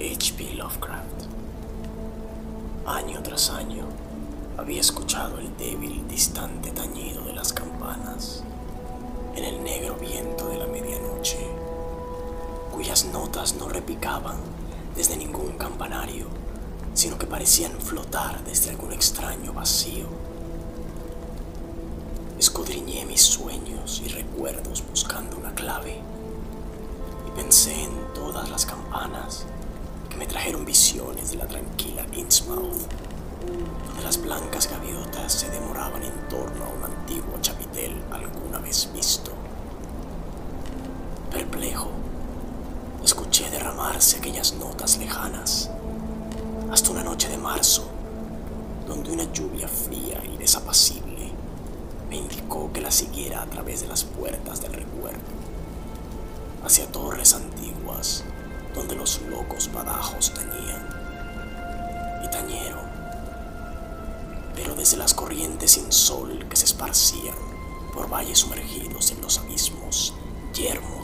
H.P. Lovecraft. Año tras año había escuchado el débil, distante tañido de las campanas en el negro viento de la medianoche, cuyas notas no repicaban desde ningún campanario, sino que parecían flotar desde algún extraño vacío. Escudriñé mis sueños y recuerdos buscando una clave y pensé en todas las campanas me trajeron visiones de la tranquila Innsmouth, donde las blancas gaviotas se demoraban en torno a un antiguo chapitel alguna vez visto. Perplejo, escuché derramarse aquellas notas lejanas hasta una noche de marzo, donde una lluvia fría y desapacible me indicó que la siguiera a través de las puertas del recuerdo hacia torres antiguas donde los locos badajos tañían y tañeron, pero desde las corrientes sin sol que se esparcían por valles sumergidos en los abismos océano.